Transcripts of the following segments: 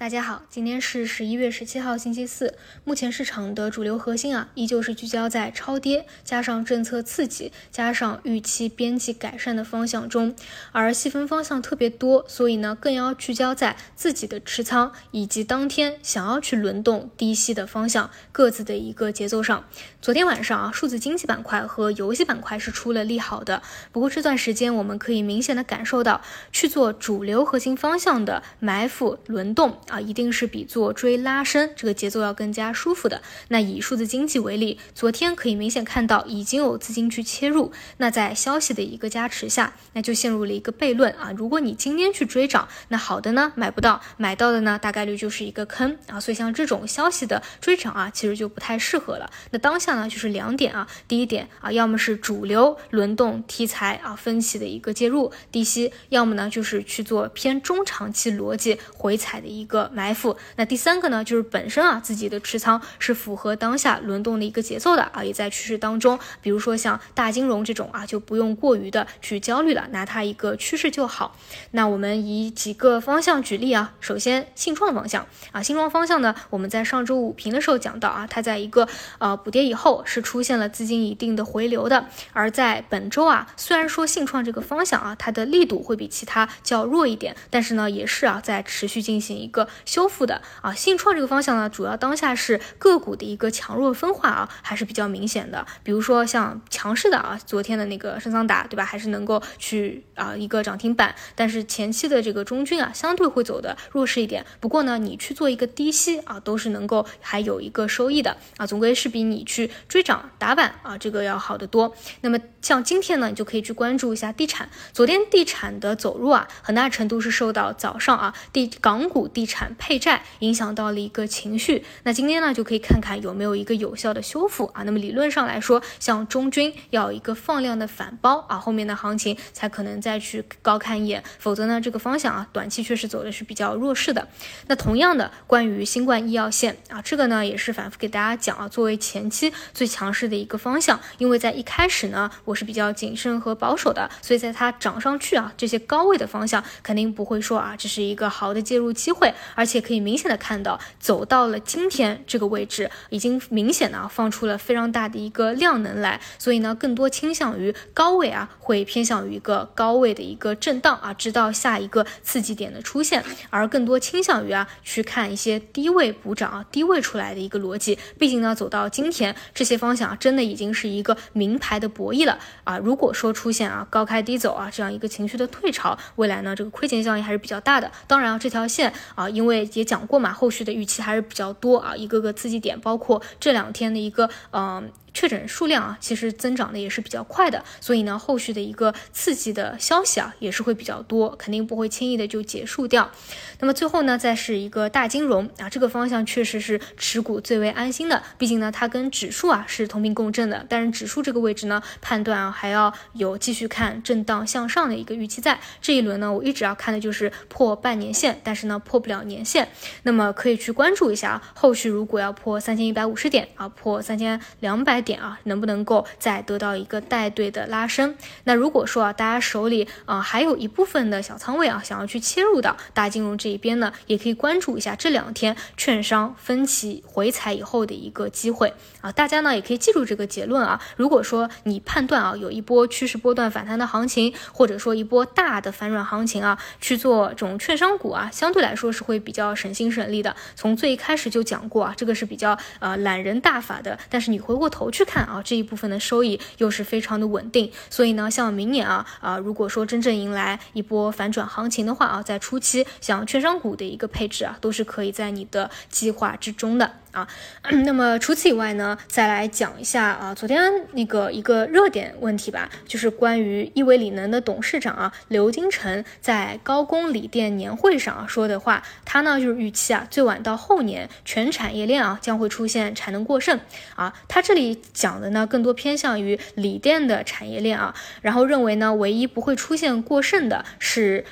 大家好，今天是十一月十七号，星期四。目前市场的主流核心啊，依旧是聚焦在超跌加上政策刺激加上预期边际改善的方向中，而细分方向特别多，所以呢，更要聚焦在自己的持仓以及当天想要去轮动低吸的方向各自的一个节奏上。昨天晚上啊，数字经济板块和游戏板块是出了利好的，不过这段时间我们可以明显的感受到，去做主流核心方向的埋伏轮动。啊，一定是比做追拉升这个节奏要更加舒服的。那以数字经济为例，昨天可以明显看到已经有资金去切入。那在消息的一个加持下，那就陷入了一个悖论啊。如果你今天去追涨，那好的呢买不到，买到的呢大概率就是一个坑啊。所以像这种消息的追涨啊，其实就不太适合了。那当下呢就是两点啊，第一点啊，要么是主流轮动题材啊分歧的一个介入低吸，要么呢就是去做偏中长期逻辑回踩的一个。埋伏，那第三个呢，就是本身啊自己的持仓是符合当下轮动的一个节奏的啊，也在趋势当中。比如说像大金融这种啊，就不用过于的去焦虑了，拿它一个趋势就好。那我们以几个方向举例啊，首先信创方向啊，信创方向呢，我们在上周五评的时候讲到啊，它在一个呃补跌以后是出现了资金一定的回流的，而在本周啊，虽然说信创这个方向啊，它的力度会比其他较弱一点，但是呢，也是啊在持续进行一个。修复的啊，信创这个方向呢，主要当下是个股的一个强弱分化啊，还是比较明显的。比如说像强势的啊，昨天的那个深桑达，对吧？还是能够去啊一个涨停板。但是前期的这个中军啊，相对会走的弱势一点。不过呢，你去做一个低吸啊，都是能够还有一个收益的啊，总归是比你去追涨打板啊，这个要好得多。那么像今天呢，你就可以去关注一下地产。昨天地产的走弱啊，很大程度是受到早上啊地港股地产。配债影响到了一个情绪，那今天呢就可以看看有没有一个有效的修复啊。那么理论上来说，像中军要一个放量的反包啊，后面的行情才可能再去高看一眼，否则呢这个方向啊短期确实走的是比较弱势的。那同样的，关于新冠医药线啊，这个呢也是反复给大家讲啊，作为前期最强势的一个方向，因为在一开始呢我是比较谨慎和保守的，所以在它涨上去啊这些高位的方向肯定不会说啊这是一个好的介入机会。而且可以明显的看到，走到了今天这个位置，已经明显的放出了非常大的一个量能来，所以呢，更多倾向于高位啊，会偏向于一个高位的一个震荡啊，直到下一个刺激点的出现，而更多倾向于啊，去看一些低位补涨啊，低位出来的一个逻辑。毕竟呢，走到今天这些方向啊，真的已经是一个名牌的博弈了啊。如果说出现啊高开低走啊这样一个情绪的退潮，未来呢这个亏钱效应还是比较大的。当然啊，这条线啊，因为也讲过嘛，后续的预期还是比较多啊，一个个刺激点，包括这两天的一个嗯。确诊数量啊，其实增长的也是比较快的，所以呢，后续的一个刺激的消息啊，也是会比较多，肯定不会轻易的就结束掉。那么最后呢，再是一个大金融啊，这个方向确实是持股最为安心的，毕竟呢，它跟指数啊是同频共振的。但是指数这个位置呢，判断啊还要有继续看震荡向上的一个预期在。这一轮呢，我一直要看的就是破半年线，但是呢，破不了年线，那么可以去关注一下，后续如果要破三千一百五十点啊，破三千两百。点啊，能不能够再得到一个带队的拉升？那如果说啊，大家手里啊还有一部分的小仓位啊，想要去切入到大金融这一边呢，也可以关注一下这两天券商分歧回踩以后的一个机会啊。大家呢也可以记住这个结论啊。如果说你判断啊有一波趋势波段反弹的行情，或者说一波大的反转行情啊，去做这种券商股啊，相对来说是会比较省心省力的。从最开始就讲过啊，这个是比较呃懒人大法的。但是你回过头。去看啊，这一部分的收益又是非常的稳定，所以呢，像明年啊啊，如果说真正迎来一波反转行情的话啊，在初期像券商股的一个配置啊，都是可以在你的计划之中的。啊，那么除此以外呢，再来讲一下啊，昨天那个一个热点问题吧，就是关于亿维锂能的董事长啊刘金成在高工锂电年会上啊说的话，他呢就是预期啊最晚到后年全产业链啊将会出现产能过剩啊，他这里讲的呢更多偏向于锂电的产业链啊，然后认为呢唯一不会出现过剩的是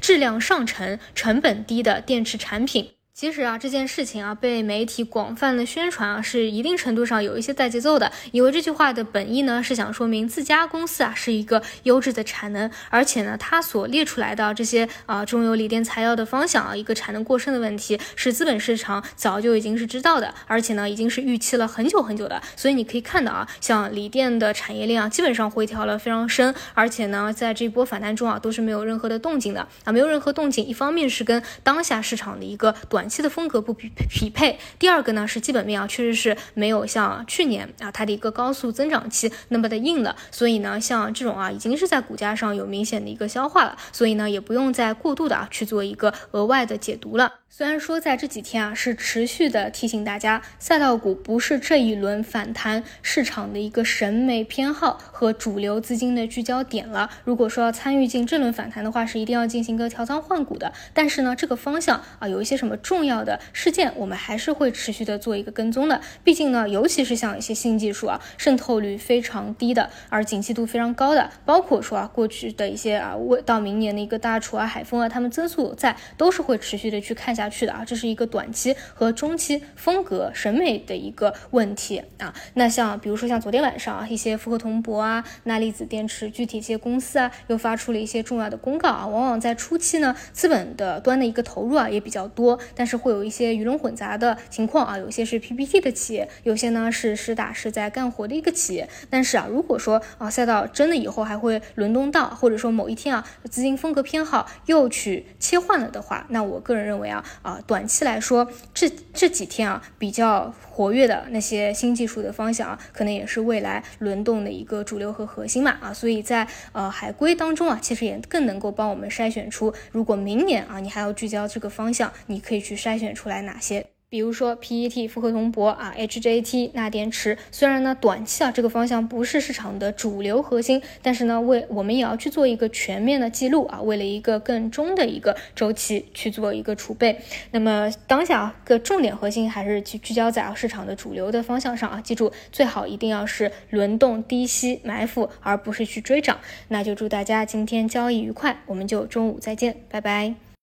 质量上乘、成本低的电池产品。其实啊，这件事情啊被媒体广泛的宣传啊，是一定程度上有一些带节奏的。以为这句话的本意呢，是想说明自家公司啊是一个优质的产能，而且呢，它所列出来的这些啊中游锂电材料的方向啊，一个产能过剩的问题，是资本市场早就已经是知道的，而且呢，已经是预期了很久很久的。所以你可以看到啊，像锂电的产业链啊，基本上回调了非常深，而且呢，在这波反弹中啊，都是没有任何的动静的啊，没有任何动静。一方面是跟当下市场的一个短。短期的风格不匹匹配，第二个呢是基本面啊，确实是没有像去年啊它的一个高速增长期那么的硬了，所以呢像这种啊已经是在股价上有明显的一个消化了，所以呢也不用再过度的啊去做一个额外的解读了。虽然说在这几天啊是持续的提醒大家，赛道股不是这一轮反弹市场的一个审美偏好和主流资金的聚焦点了。如果说要参与进这轮反弹的话，是一定要进行一个调仓换股的。但是呢，这个方向啊有一些什么重要的事件，我们还是会持续的做一个跟踪的。毕竟呢，尤其是像一些新技术啊，渗透率非常低的，而景气度非常高的，包括说啊过去的一些啊未到明年的一个大厨啊、海风啊，他们增速在都是会持续的去看下。下去的啊，这是一个短期和中期风格审美的一个问题啊。那像比如说像昨天晚上啊，一些富合铜箔啊、钠离子电池具体一些公司啊，又发出了一些重要的公告啊。往往在初期呢，资本的端的一个投入啊也比较多，但是会有一些鱼龙混杂的情况啊。有些是 PPT 的企业，有些呢是实打实在干活的一个企业。但是啊，如果说啊赛道真的以后还会轮动到，或者说某一天啊资金风格偏好又去切换了的话，那我个人认为啊。啊，短期来说，这这几天啊比较活跃的那些新技术的方向啊，可能也是未来轮动的一个主流和核心嘛啊，所以在呃海归当中啊，其实也更能够帮我们筛选出，如果明年啊你还要聚焦这个方向，你可以去筛选出来哪些。比如说 PET 复合铜箔啊，HJT 钠电池，虽然呢短期啊这个方向不是市场的主流核心，但是呢为我们也要去做一个全面的记录啊，为了一个更中的一个周期去做一个储备。那么当下啊个重点核心还是去聚焦在啊市场的主流的方向上啊，记住最好一定要是轮动低吸埋伏，而不是去追涨。那就祝大家今天交易愉快，我们就中午再见，拜拜。